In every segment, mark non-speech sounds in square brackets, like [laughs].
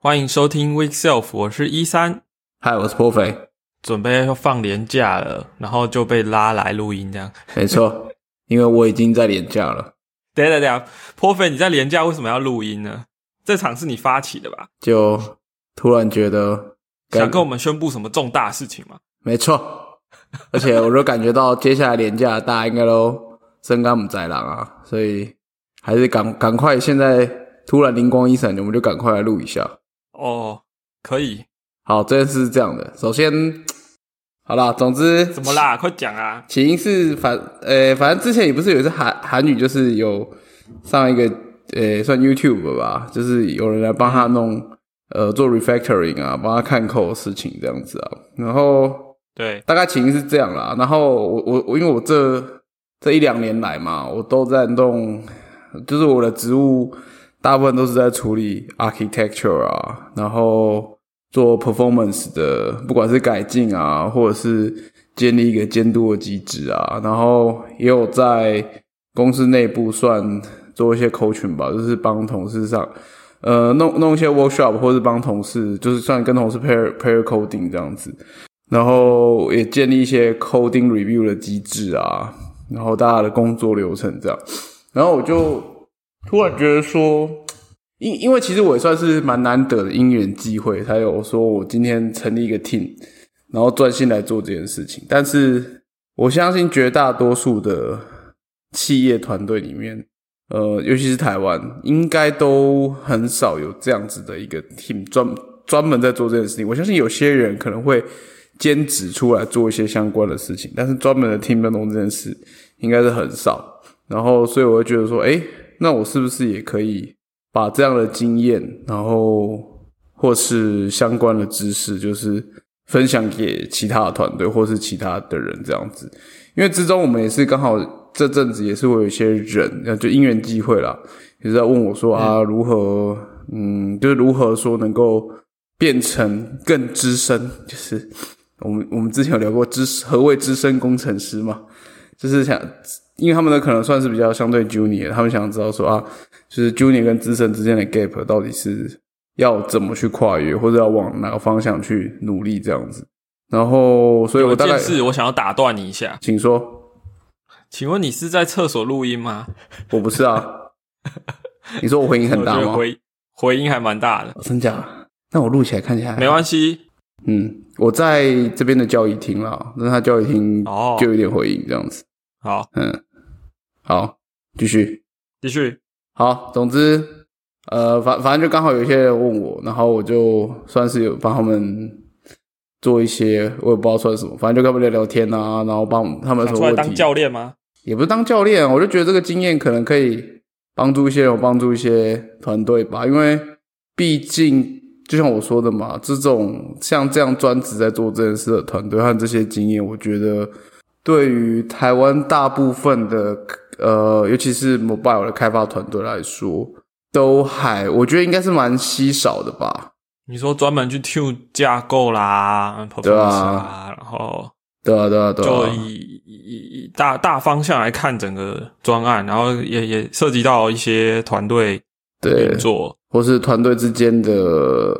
欢迎收听 Week Self，我是一三，嗨，我是破肥，准备要放年假了，然后就被拉来录音，这样没错，[laughs] 因为我已经在年假了。等等等，颇肥，你在年假为什么要录音呢？这场是你发起的吧？就突然觉得想跟我们宣布什么重大事情吗？没错，而且我都感觉到接下来年假大家应该都身甘不在狼啊，所以还是赶赶快，现在突然灵光一闪，我们就赶快来录一下。哦，可以。好，这件事是这样的。首先，好啦，总之怎么啦？快讲啊！起因是反呃，反正之前也不是有一次韩韩语，就是有上一个呃，算 YouTube 吧，就是有人来帮他弄呃做 refactoring 啊，帮他看扣事情这样子啊。然后对，大概起因是这样啦。然后我我我因为我这这一两年来嘛，我都在弄，就是我的职务。大部分都是在处理 architecture 啊，然后做 performance 的，不管是改进啊，或者是建立一个监督的机制啊，然后也有在公司内部算做一些 coaching 吧，就是帮同事上，呃，弄弄一些 workshop，或是帮同事，就是算跟同事 pair pair coding 这样子，然后也建立一些 coding review 的机制啊，然后大家的工作流程这样，然后我就。突然觉得说，因因为其实我也算是蛮难得的因缘机会，才有说我今天成立一个 team，然后专心来做这件事情。但是我相信绝大多数的企业团队里面，呃，尤其是台湾，应该都很少有这样子的一个 team 专专门在做这件事情。我相信有些人可能会兼职出来做一些相关的事情，但是专门的 team 在弄这件事，应该是很少。然后，所以我会觉得说，哎。那我是不是也可以把这样的经验，然后或是相关的知识，就是分享给其他的团队或是其他的人这样子？因为之中我们也是刚好这阵子也是会有一些人，那就因缘机会啦，也是在问我说啊，如何嗯，就是如何说能够变成更资深？[laughs] 就是我们我们之前有聊过资何谓资深工程师嘛？就是想。因为他们的可能算是比较相对 junior，他们想知道说啊，就是 junior 跟资深之间的 gap 到底是要怎么去跨越，或者要往哪个方向去努力这样子。然后，所以我大概是我想要打断你一下，请说，请问你是在厕所录音吗？我不是啊。[laughs] 你说我回音很大吗？回回音还蛮大的，真假？那我录起来看起来没关系。嗯，我在这边的教育厅啦，那他教育厅哦就有点回音这样子。好，嗯。好，继续，继续。好，总之，呃，反反正就刚好有一些人问我，然后我就算是有帮他们做一些，我也不知道算什么，反正就跟他们聊聊天啊，然后帮他们什么问题。当教练吗？也不是当教练，我就觉得这个经验可能可以帮助一些人，帮助一些团队吧。因为毕竟，就像我说的嘛，这种像这样专职在做这件事的团队和这些经验，我觉得对于台湾大部分的。呃，尤其是 mobile 的开发团队来说，都还我觉得应该是蛮稀少的吧。你说专门去 tune 架构啦，对啊，然后对啊对啊对啊，就以以以大大方向来看整个专案，然后也也涉及到一些团队运作，或是团队之间的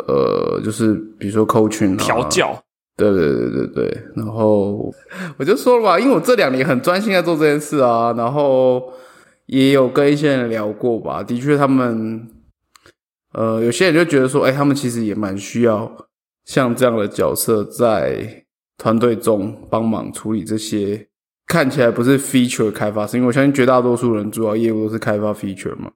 呃，就是比如说 coaching 调教。对对对对对，然后我就说了吧，因为我这两年很专心在做这件事啊，然后也有跟一些人聊过吧，的确他们，呃，有些人就觉得说，哎，他们其实也蛮需要像这样的角色在团队中帮忙处理这些看起来不是 feature 开发，是因为我相信绝大多数人主要业务都是开发 feature 嘛，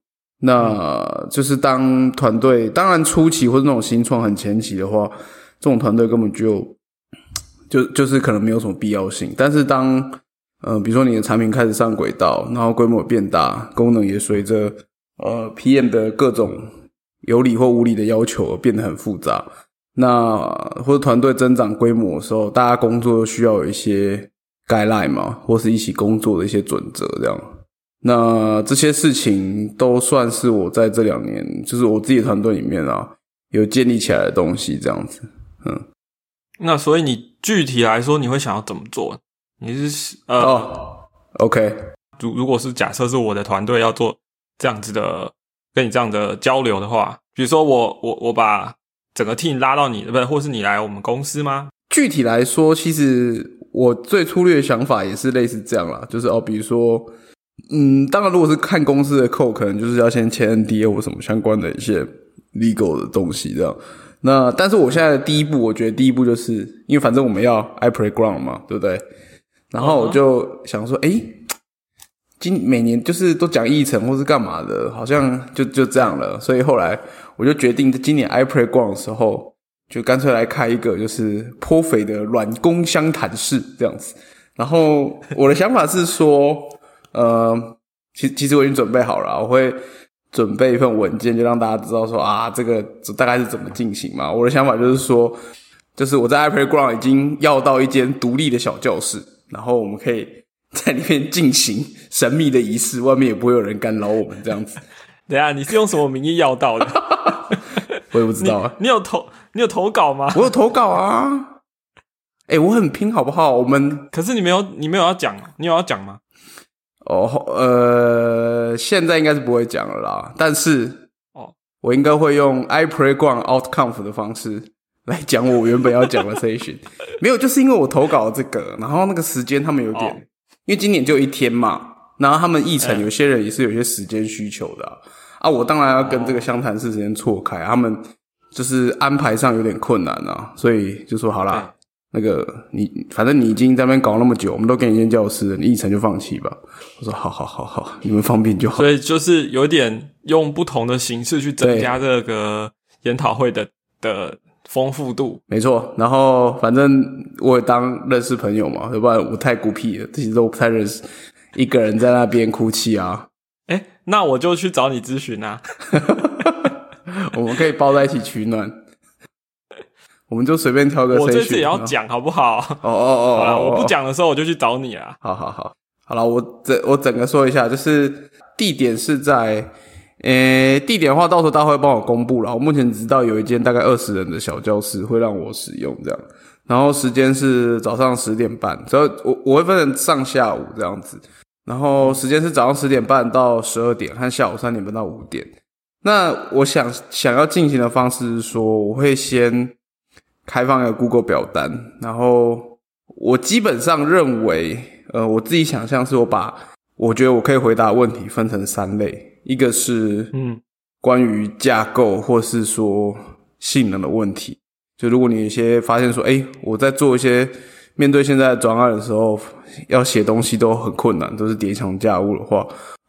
那就是当团队当然初期或者那种新创很前期的话，这种团队根本就。就就是可能没有什么必要性，但是当呃，比如说你的产品开始上轨道，然后规模变大，功能也随着呃 PM 的各种有理或无理的要求而变得很复杂，那或者团队增长规模的时候，大家工作需要有一些 guideline 嘛，或是一起工作的一些准则这样。那这些事情都算是我在这两年，就是我自己团队里面啊，有建立起来的东西这样子，嗯。那所以你具体来说，你会想要怎么做？你是呃，OK，如如果是假设是我的团队要做这样子的跟你这样的交流的话，比如说我我我把整个 team 拉到你，不是，或是你来我们公司吗？具体来说，其实我最粗略的想法也是类似这样啦，就是哦，比如说，嗯，当然如果是看公司的 code，可能就是要先签 NDA 或什么相关的一些 legal 的东西这样。那但是我现在的第一步，我觉得第一步就是因为反正我们要 i playground 嘛，对不对？然后我就想说，哎，今每年就是都讲议程或是干嘛的，好像就就这样了。所以后来我就决定，今年 i playground 的时候，就干脆来开一个就是颇肥的软工相谈室这样子。然后我的想法是说，呃，其其实我已经准备好了，我会。准备一份文件，就让大家知道说啊，这个大概是怎么进行嘛。我的想法就是说，就是我在 iPad Ground 已经要到一间独立的小教室，然后我们可以在里面进行神秘的仪式，外面也不会有人干扰我们这样子。[laughs] 等下，你是用什么名义要到的？[laughs] 我也不知道啊。[laughs] 你有投你有投稿吗？我有投稿啊。哎，我很拼，好不好？我们可是你没有，你没有要讲，你有要讲吗？哦，呃，现在应该是不会讲了啦。但是，哦，我应该会用 i pray ground outconf 的方式来讲我原本要讲的 session。[laughs] 没有，就是因为我投稿这个，然后那个时间他们有点，因为今年就一天嘛，然后他们议程有些人也是有些时间需求的啊。我当然要跟这个湘潭市时间错开，他们就是安排上有点困难啊，所以就说好啦。那个你反正你已经在那边搞那么久，我们都给你一间教室，你一层就放弃吧。我说好好好好，你们方便就好。所以就是有点用不同的形式去增加这个研讨会的的丰富度。没错，然后反正我也当认识朋友嘛，要不然我太孤僻了，自己都不太认识，一个人在那边哭泣啊。哎，那我就去找你咨询啊。[laughs] 我们可以抱在一起取暖。我们就随便挑个。我这次也要讲好不好？哦哦哦！[laughs] 好了，我不讲的时候我就去找你啊。好好好，好了，我整我整个说一下，就是地点是在，呃，地点的话到时候大会帮我公布了。我目前只知道有一间大概二十人的小教室会让我使用这样，然后时间是早上十点半，所以我我会分成上下午这样子，然后时间是早上十点半到十二点，和下午三点半到五点。那我想想要进行的方式是说，我会先。开放一个 Google 表单，然后我基本上认为，呃，我自己想象是我把我觉得我可以回答问题分成三类，一个是嗯关于架构或是说性能的问题，就如果你有些发现说，哎，我在做一些面对现在的转案的时候，要写东西都很困难，都是叠床架屋的话，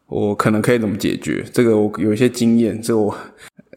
我可能可以怎么解决？这个我有一些经验，这我。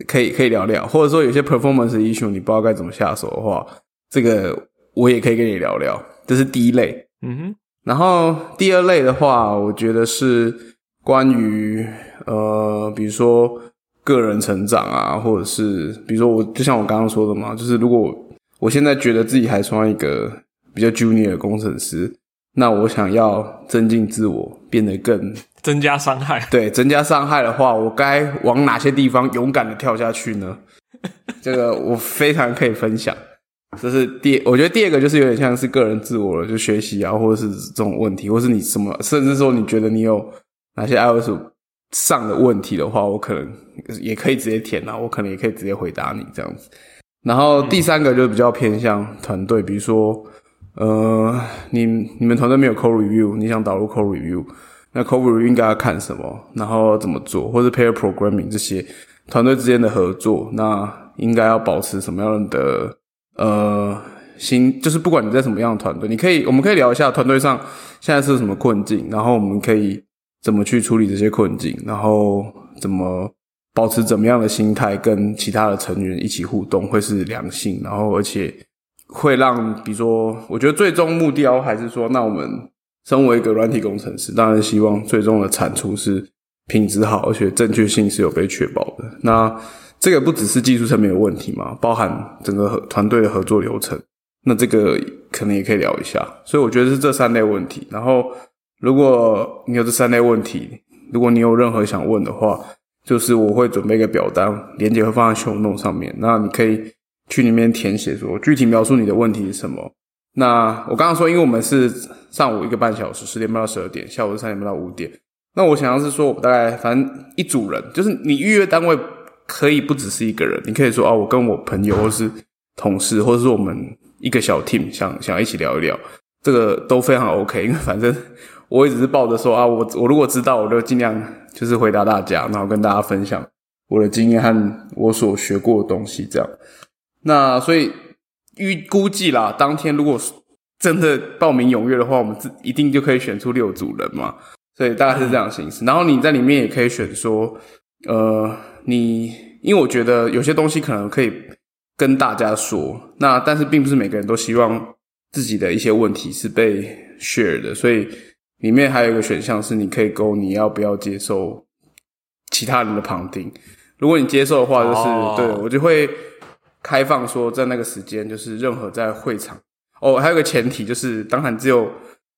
可以可以聊聊，或者说有些 performance issue 你不知道该怎么下手的话，这个我也可以跟你聊聊。这是第一类，嗯哼。然后第二类的话，我觉得是关于呃，比如说个人成长啊，或者是比如说我就像我刚刚说的嘛，就是如果我现在觉得自己还算一个比较 junior 的工程师，那我想要增进自我，变得更。增加伤害，对，增加伤害的话，我该往哪些地方勇敢的跳下去呢？[laughs] 这个我非常可以分享。这是第，我觉得第二个就是有点像是个人自我了，就学习啊，或者是这种问题，或是你什么，甚至说你觉得你有哪些 iOS 上的问题的话，我可能也可以直接填啊，我可能也可以直接回答你这样子。然后第三个就比较偏向团队，比如说，呃，你你们团队没有 code review，你想导入 code review。那 cover 应该要看什么，然后怎么做，或者 pair programming 这些团队之间的合作，那应该要保持什么样的呃心？就是不管你在什么样的团队，你可以，我们可以聊一下团队上现在是什么困境，然后我们可以怎么去处理这些困境，然后怎么保持怎么样的心态跟其他的成员一起互动，会是良性，然后而且会让，比如说，我觉得最终目标还是说，那我们。身为一个软体工程师，当然希望最终的产出是品质好，而且正确性是有被确保的。那这个不只是技术层面的问题嘛，包含整个团队的合作流程。那这个可能也可以聊一下。所以我觉得是这三类问题。然后，如果你有这三类问题，如果你有任何想问的话，就是我会准备一个表单，连接会放在 show note 上面。那你可以去里面填写，说具体描述你的问题是什么。那我刚刚说，因为我们是上午一个半小时，十点半到十二点，下午是三点半到五点。那我想要是说，我大概反正一组人，就是你预约单位可以不只是一个人，你可以说啊，我跟我朋友或是同事，或者是我们一个小 team 想想一起聊一聊，这个都非常 OK。因为反正我一直是抱着说啊，我我如果知道，我就尽量就是回答大家，然后跟大家分享我的经验和我所学过的东西，这样。那所以预估计啦，当天如果真的报名踊跃的话，我们一定就可以选出六组人嘛。所以大概是这样形式。然后你在里面也可以选说，呃，你因为我觉得有些东西可能可以跟大家说，那但是并不是每个人都希望自己的一些问题是被 share 的。所以里面还有一个选项是，你可以勾你要不要接受其他人的旁听。如果你接受的话，就是对我就会开放说，在那个时间，就是任何在会场。哦，还有个前提就是，当然只有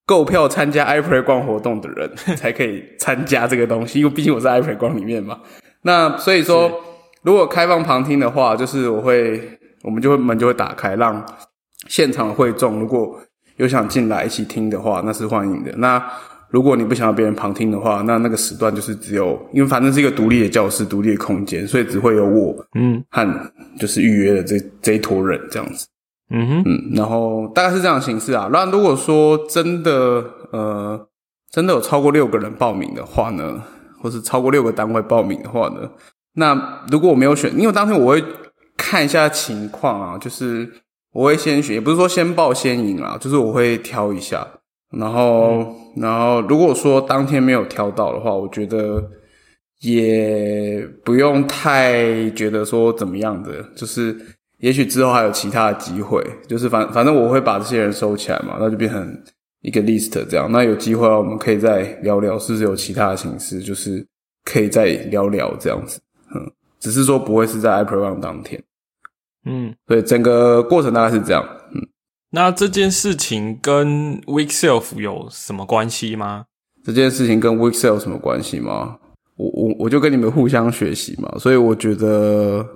购票参加 iPlay 光活动的人 [laughs] 才可以参加这个东西，因为毕竟我在 iPlay 光里面嘛。那所以说，如果开放旁听的话，就是我会，我们就会门就会打开，让现场的会众如果有想进来一起听的话，那是欢迎的。那如果你不想要别人旁听的话，那那个时段就是只有，因为反正是一个独立的教室、独立的空间，所以只会有我，嗯，和就是预约的这这一坨人这样子。嗯哼，嗯，然后大概是这样的形式啊。那如果说真的，呃，真的有超过六个人报名的话呢，或是超过六个单位报名的话呢，那如果我没有选，因为当天我会看一下情况啊，就是我会先选，也不是说先报先赢啊，就是我会挑一下，然后，然后如果说当天没有挑到的话，我觉得也不用太觉得说怎么样的，就是。也许之后还有其他的机会，就是反反正我会把这些人收起来嘛，那就变成一个 list 这样。那有机会我们可以再聊聊，是不是有其他的形式，就是可以再聊聊这样子。嗯，只是说不会是在 April One 当天。嗯，所以整个过程大概是这样。那这件事情跟 Week Self 有什么关系吗？这件事情跟 Week Self 有什么关系吗？我我我就跟你们互相学习嘛，所以我觉得。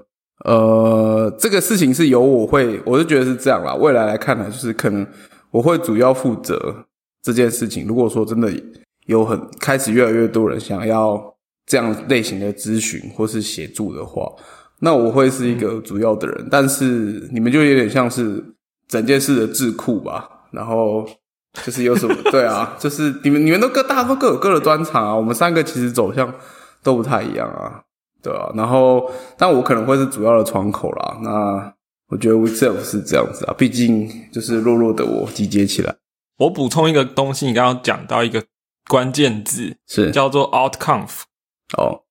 呃，这个事情是由我会，我是觉得是这样啦。未来来看呢，就是可能我会主要负责这件事情。如果说真的有很开始越来越多人想要这样类型的咨询或是协助的话，那我会是一个主要的人。但是你们就有点像是整件事的智库吧。然后就是有什么 [laughs] 对啊，就是你们你们都各大家都各有各的专长啊。我们三个其实走向都不太一样啊。对啊，然后但我可能会是主要的窗口啦。那我觉得 We Self 是这样子啊，毕竟就是弱弱的我集结起来。我补充一个东西，你刚刚讲到一个关键字是叫做 Outcome。哦，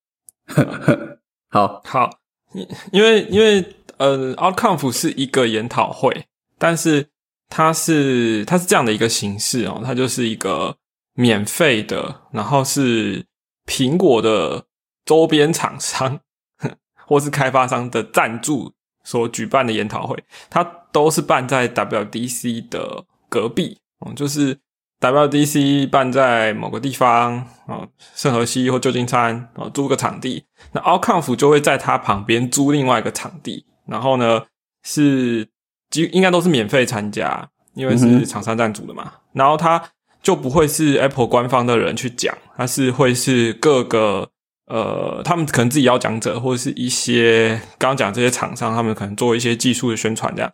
[laughs] 好好，因因为因为呃，Outcome 是一个研讨会，但是它是它是这样的一个形式哦，它就是一个免费的，然后是苹果的。周边厂商 [laughs] 或是开发商的赞助所举办的研讨会，它都是办在 WDC 的隔壁，嗯，就是 WDC 办在某个地方啊，圣河西或旧金山啊，租个场地，那 Outconf 就会在它旁边租另外一个场地，然后呢是几应该都是免费参加，因为是厂商赞助的嘛，然后它就不会是 Apple 官方的人去讲，它是会是各个。呃，他们可能自己要讲者，或者是一些刚刚讲这些厂商，他们可能做一些技术的宣传，这样，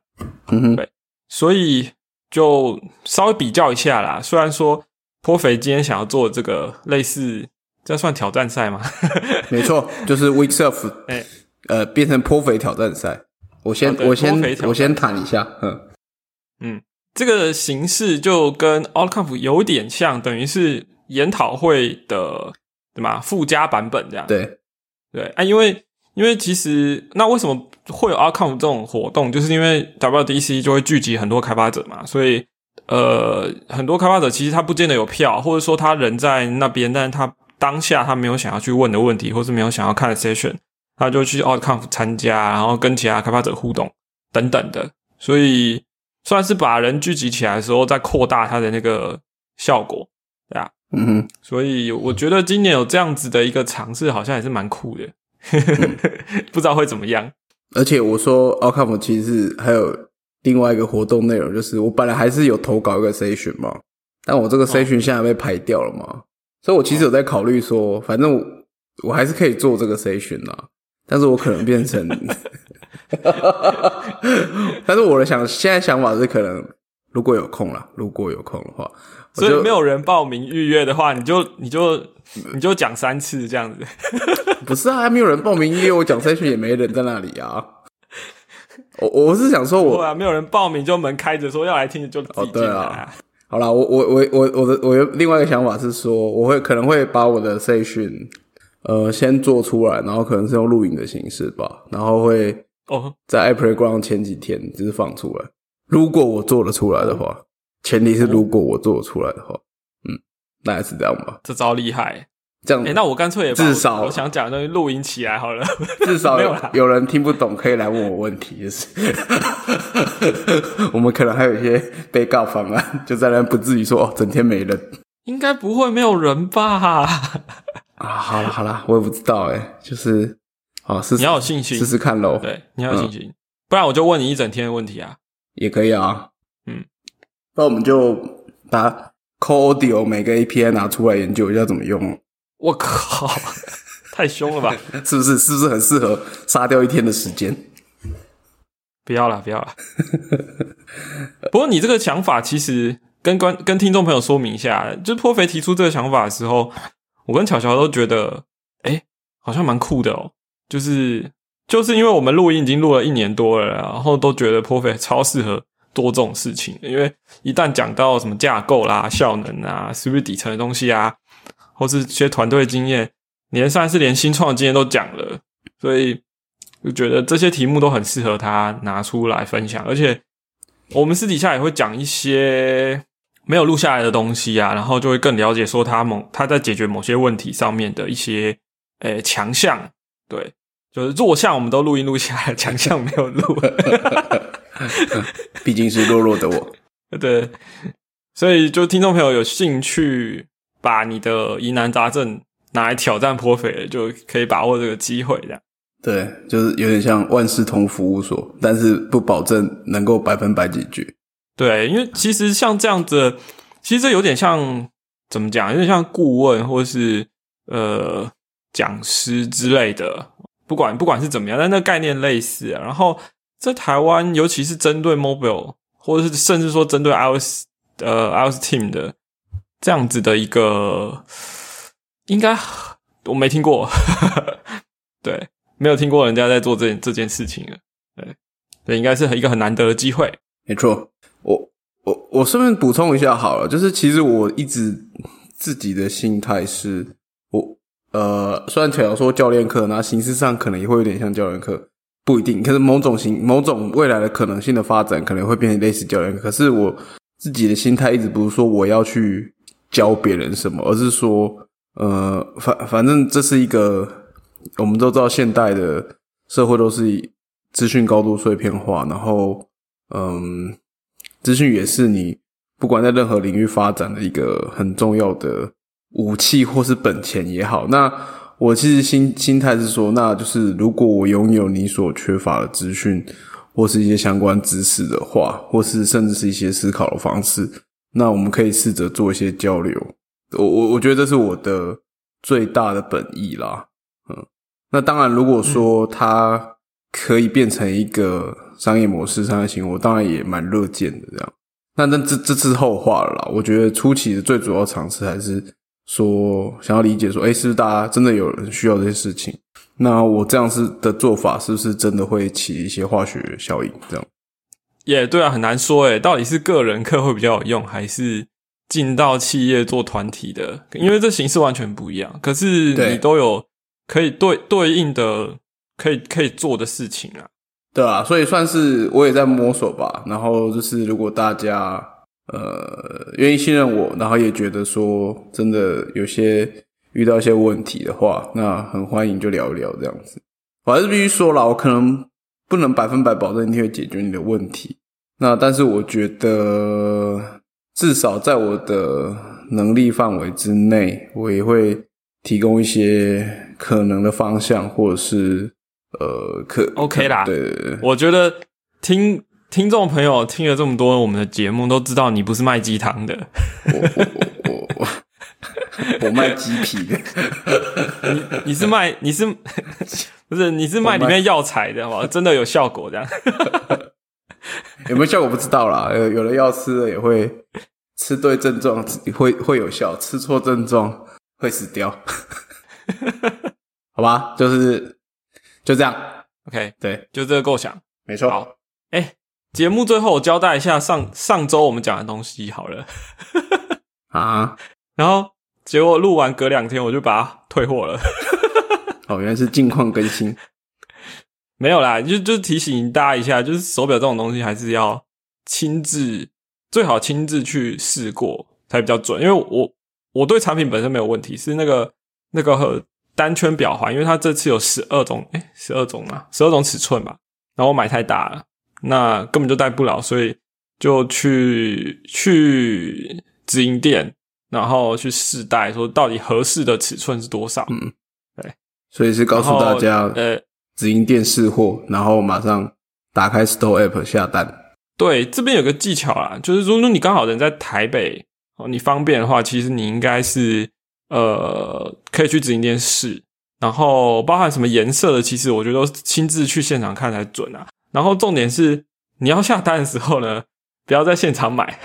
嗯哼，对，所以就稍微比较一下啦。虽然说颇肥今天想要做这个类似，这算挑战赛吗？[laughs] 没错，就是 Week Self，哎，呃，变成颇肥挑战赛。我先，我先，我先谈一下，嗯嗯，这个形式就跟 Outcome 有点像，等于是研讨会的。对吗？附加版本这样。对，对啊，因为因为其实那为什么会有 Outcome 这种活动？就是因为 WDC 就会聚集很多开发者嘛，所以呃，很多开发者其实他不见得有票，或者说他人在那边，但是他当下他没有想要去问的问题，或是没有想要看的 session，他就去 Outcome 参加，然后跟其他开发者互动等等的，所以算是把人聚集起来的时候，再扩大他的那个效果，对啊。嗯哼，所以我觉得今年有这样子的一个尝试，好像也是蛮酷的，[laughs] 不知道会怎么样。而且我说 OutConf 其实还有另外一个活动内容，就是我本来还是有投稿一个 session 嘛，但我这个 session 现在被排掉了嘛，所以我其实有在考虑说，反正我我还是可以做这个 session 啊，但是我可能变成，[laughs] 但是我的想现在想法是，可能如果有空了，如果有空的话，所以没有人报名预约的话，你就你就你就讲三次这样子。[laughs] 不是啊，还没有人报名预约，我讲三次也没人在那里啊。我我是想说，我啊，没有人报名就门开着，说要来听就自己进来。好啦，我我我我我的我有另外一个想法是说，我会可能会把我的 session 呃先做出来，然后可能是用录影的形式吧，然后会哦在 Apple Ground 前几天就是放出来。如果我做得出来的话，前提是如果我做得出来的话，嗯，大概是这样吧。这招厉害。这样，哎，那我干脆也至少我想讲的东西录音起来好了。至少 [laughs] 有有人听不懂，可以来问我问题，就是 [laughs] 我们可能还有一些被告方案，就在那不至于说哦，整天没人。应该不会没有人吧？啊，好了好了，我也不知道哎，就是哦，试你要有信心，试试看喽。对，你要有信心，不然我就问你一整天的问题啊。也可以啊，嗯，那我们就把 Codio 每个 API 拿出来研究一下怎么用。我靠，[laughs] 太凶了吧？[laughs] 是不是？是不是很适合杀掉一天的时间？不要了，不要了。[laughs] 不过你这个想法其实跟观跟听众朋友说明一下，就颇肥提出这个想法的时候，我跟巧巧都觉得，哎，好像蛮酷的哦。就是就是因为我们录音已经录了一年多了，然后都觉得颇肥超适合做这种事情，因为一旦讲到什么架构啦、效能啊，是不是底层的东西啊？或是些团队经验，连上是连新创经验都讲了，所以就觉得这些题目都很适合他拿出来分享。而且我们私底下也会讲一些没有录下来的东西啊，然后就会更了解说他某他在解决某些问题上面的一些诶强项。对，就是弱项我们都录音录下来，强项没有录。[laughs] [laughs] 毕竟是弱弱的我。对，所以就听众朋友有兴趣。把你的疑难杂症拿来挑战颇肥，就可以把握这个机会，这样。对，就是有点像万事通服务所，但是不保证能够百分百解决。对，因为其实像这样子，其实这有点像怎么讲？有点像顾问或是呃讲师之类的，不管不管是怎么样，但那概念类似。然后在台湾，尤其是针对 mobile，或者是甚至说针对 iOS 呃 iOS team 的。这样子的一个，应该我没听过，[laughs] 对，没有听过人家在做这件这件事情了，对，对，应该是一个很难得的机会。没错，我我我顺便补充一下好了，就是其实我一直自己的心态是，我呃，虽然巧说教练课，那形式上可能也会有点像教练课，不一定，可是某种形某种未来的可能性的发展，可能会变成类似教练课。可是我自己的心态一直不是说我要去。教别人什么，而是说，呃，反反正这是一个，我们都知道现代的社会都是资讯高度碎片化，然后，嗯，资讯也是你不管在任何领域发展的一个很重要的武器或是本钱也好。那我其实心心态是说，那就是如果我拥有你所缺乏的资讯或是一些相关知识的话，或是甚至是一些思考的方式。那我们可以试着做一些交流，我我我觉得这是我的最大的本意啦，嗯，那当然，如果说它可以变成一个商业模式、商业行为，我当然也蛮乐见的。这样，那那这这是后话了啦。我觉得初期的最主要尝试还是说，想要理解说，哎，是不是大家真的有人需要这些事情？那我这样是的做法，是不是真的会起一些化学效应？这样。也对啊，很难说诶，到底是个人课会比较有用，还是进到企业做团体的？因为这形式完全不一样。可是你都有可以对对应的可以可以做的事情啊。对啊，所以算是我也在摸索吧。然后就是如果大家呃愿意信任我，然后也觉得说真的有些遇到一些问题的话，那很欢迎就聊一聊这样子。我还是必须说了，我可能。不能百分百保证一定会解决你的问题，那但是我觉得至少在我的能力范围之内，我也会提供一些可能的方向，或者是呃可 OK 啦。对对对，我觉得听听众朋友听了这么多我们的节目，都知道你不是卖鸡汤的。我我我我卖鸡皮的，你你是卖你是 [laughs] 不是你是卖里面药材的好吧？[laughs] 真的有效果这样？有没有效果不知道啦。有有的药吃了也会吃对症状会会有效，吃错症状会死掉。[laughs] 好吧，就是就这样。OK，对，就这个构想。没错。好，哎、节目最后我交代一下上上周我们讲的东西好了。啊，然后结果录完隔两天我就把它退货了。[laughs] 哦，原来是近况更新。没有啦，就就提醒大家一下，就是手表这种东西还是要亲自，最好亲自去试过才比较准。因为我我对产品本身没有问题，是那个那个单圈表环，因为它这次有十二种，哎十二种嘛，十二种尺寸吧。然后我买太大了，那根本就戴不了，所以就去去直营店，然后去试戴，说到底合适的尺寸是多少。嗯对所以是告诉大家，呃，直营店试货，然后马上打开 Store App 下单。对，这边有个技巧啦，就是如果你刚好人在台北哦，你方便的话，其实你应该是呃可以去直营店试，然后包含什么颜色的，其实我觉得都亲自去现场看才准啊。然后重点是你要下单的时候呢，不要在现场买，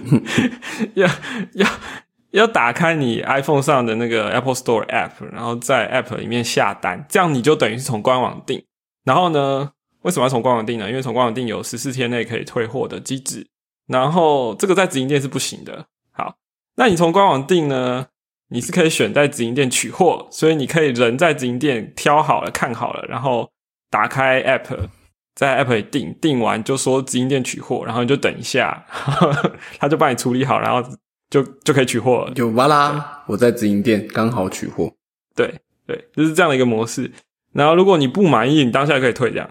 [laughs] 要要要打开你 iPhone 上的那个 Apple Store App，然后在 App 里面下单，这样你就等于是从官网订。然后呢，为什么要从官网订呢？因为从官网订有十四天内可以退货的机制，然后这个在直营店是不行的。好，那你从官网订呢，你是可以选在直营店取货，所以你可以人在直营店挑好了、看好了，然后打开 App，在 App 里订，订完就说直营店取货，然后你就等一下，[laughs] 他就帮你处理好，然后就就可以取货了。就哇啦，我在直营店刚好取货。对对，就是这样的一个模式。然后如果你不满意，你当下可以退，这样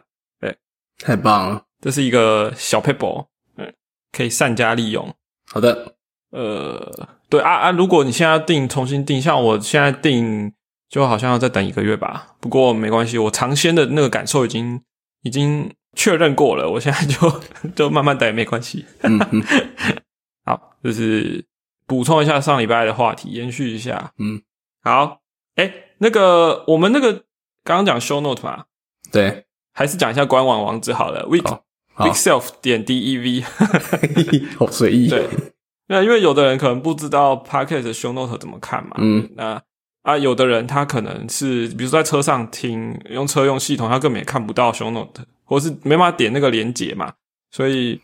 太棒了！这是一个小 paper，嗯，可以善加利用。好的，呃，对啊啊，如果你现在要订，重新定，像我现在定，就好像要再等一个月吧。不过没关系，我尝鲜的那个感受已经已经确认过了，我现在就 [laughs] 就慢慢等也没关系。嗯嗯 [laughs] 好，就是补充一下上礼拜的话题，延续一下。嗯，好，哎，那个我们那个刚刚讲 show note 嘛，对，还是讲一下官网网址好了，week weekself 点 dev。[laughs] 好随意。对，那因为有的人可能不知道 Pocket 的 show note 怎么看嘛，嗯，那啊，有的人他可能是比如说在车上听，用车用系统，他根本也看不到 show note，或是没办法点那个连接嘛，所以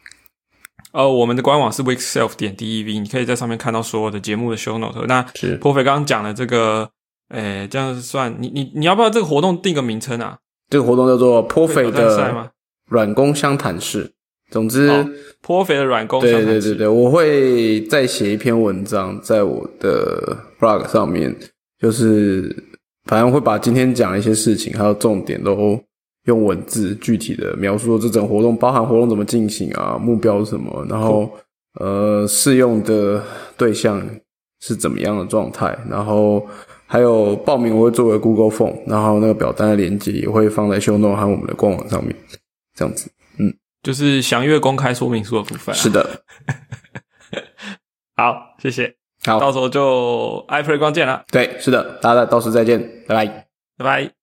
呃，我们的官网是 weekself 点 dev，你可以在上面看到所有的节目的 show note。那是颇肥刚刚讲的这个，诶，这样算你你你要不要这个活动定个名称啊？这个活动叫做颇肥会挑战赛的吗？软工相谈室。总之，哦颇肥的软工对对对对，我会再写一篇文章在我的 blog 上面，就是反正会把今天讲的一些事情还有重点都用文字具体的描述，说这整活动包含活动怎么进行啊，目标是什么，然后呃适用的对象是怎么样的状态，然后还有报名我会作为 Google Form，然后那个表单的链接也会放在 Show Note 和我们的官网上面，这样子。就是详阅公开说明书的部分、啊。是的，[laughs] 好，谢谢。好，到时候就 iPlay 光见了，对，是的，大家到时再见，拜拜。拜拜。